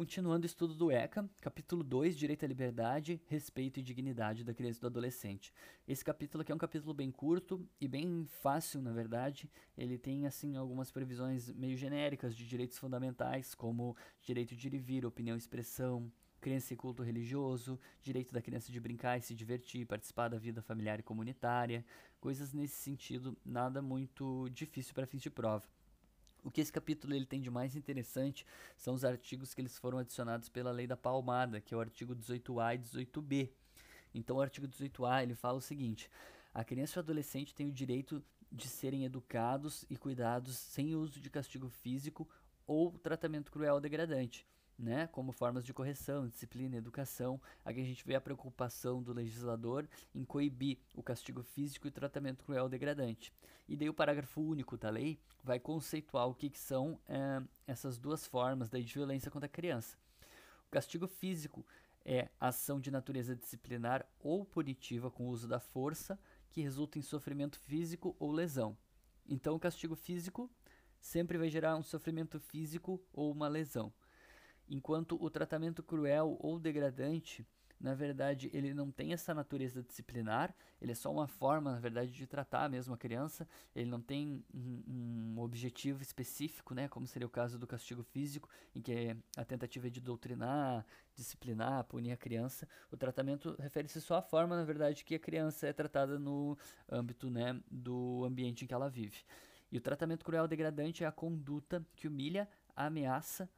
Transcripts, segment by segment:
Continuando o estudo do ECA, capítulo 2, Direito à Liberdade, Respeito e Dignidade da Criança e do Adolescente. Esse capítulo aqui é um capítulo bem curto e bem fácil, na verdade. Ele tem, assim, algumas previsões meio genéricas de direitos fundamentais, como direito de ir e vir, opinião e expressão, criança e culto religioso, direito da criança de brincar e se divertir, participar da vida familiar e comunitária, coisas nesse sentido, nada muito difícil para fins de prova. O que esse capítulo ele tem de mais interessante são os artigos que eles foram adicionados pela lei da palmada, que é o artigo 18A e 18B. Então, o artigo 18A ele fala o seguinte: a criança e o adolescente têm o direito de serem educados e cuidados sem uso de castigo físico ou tratamento cruel ou degradante né, como formas de correção, disciplina, educação. Aqui a gente vê a preocupação do legislador em coibir o castigo físico e tratamento cruel degradante. E daí o parágrafo único da lei vai conceituar o que, que são é, essas duas formas de violência contra a criança. O castigo físico é ação de natureza disciplinar ou punitiva com o uso da força que resulta em sofrimento físico ou lesão. Então, o castigo físico sempre vai gerar um sofrimento físico ou uma lesão enquanto o tratamento cruel ou degradante, na verdade, ele não tem essa natureza disciplinar, ele é só uma forma, na verdade, de tratar mesmo a criança, ele não tem um, um objetivo específico, né, como seria o caso do castigo físico, em que a tentativa é de doutrinar, disciplinar, punir a criança. O tratamento refere-se só à forma, na verdade, que a criança é tratada no âmbito, né, do ambiente em que ela vive. E o tratamento cruel degradante é a conduta que humilha, ameaça,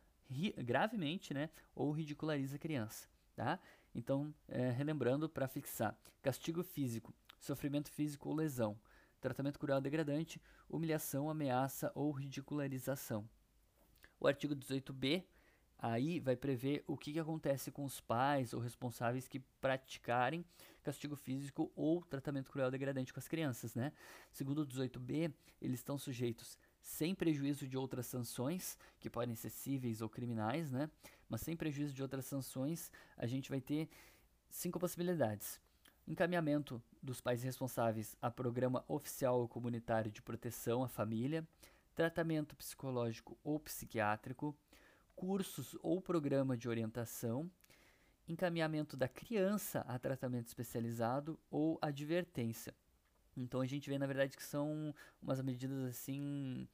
gravemente, né, ou ridiculariza a criança, tá? Então, é, relembrando para fixar: castigo físico, sofrimento físico ou lesão, tratamento cruel degradante, humilhação, ameaça ou ridicularização. O artigo 18b aí vai prever o que, que acontece com os pais ou responsáveis que praticarem castigo físico ou tratamento cruel degradante com as crianças, né? Segundo o 18b, eles estão sujeitos sem prejuízo de outras sanções, que podem ser cíveis ou criminais, né? Mas sem prejuízo de outras sanções, a gente vai ter cinco possibilidades. Encaminhamento dos pais responsáveis a programa oficial ou comunitário de proteção à família, tratamento psicológico ou psiquiátrico, cursos ou programa de orientação, encaminhamento da criança a tratamento especializado ou advertência. Então a gente vê na verdade que são umas medidas assim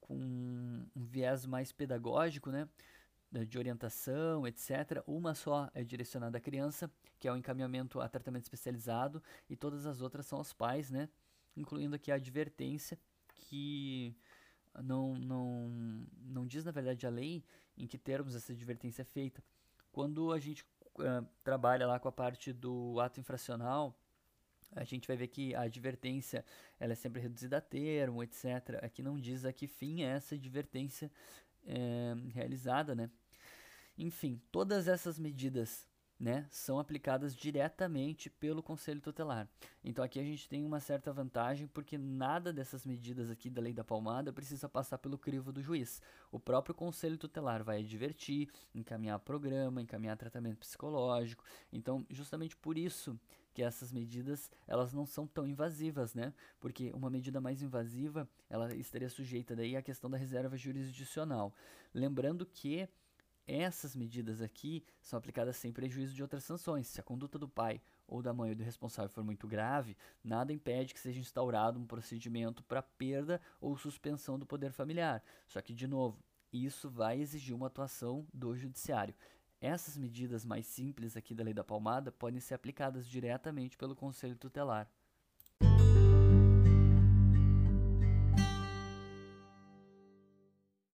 com um viés mais pedagógico, né? De orientação, etc. Uma só é direcionada à criança, que é o encaminhamento a tratamento especializado, e todas as outras são aos pais, né? Incluindo aqui a advertência, que não, não, não diz, na verdade, a lei em que termos essa advertência é feita. Quando a gente uh, trabalha lá com a parte do ato infracional, a gente vai ver que a advertência ela é sempre reduzida a termo, etc. Aqui não diz a que fim é essa advertência é, realizada, né? Enfim, todas essas medidas né, são aplicadas diretamente pelo Conselho Tutelar. Então aqui a gente tem uma certa vantagem porque nada dessas medidas aqui da Lei da Palmada precisa passar pelo crivo do juiz. O próprio Conselho Tutelar vai advertir, encaminhar programa, encaminhar tratamento psicológico. Então, justamente por isso que essas medidas elas não são tão invasivas, né? Porque uma medida mais invasiva ela estaria sujeita daí à questão da reserva jurisdicional. Lembrando que essas medidas aqui são aplicadas sem prejuízo de outras sanções. Se a conduta do pai ou da mãe ou do responsável for muito grave, nada impede que seja instaurado um procedimento para perda ou suspensão do poder familiar. Só que, de novo, isso vai exigir uma atuação do judiciário. Essas medidas mais simples aqui da Lei da Palmada podem ser aplicadas diretamente pelo Conselho Tutelar.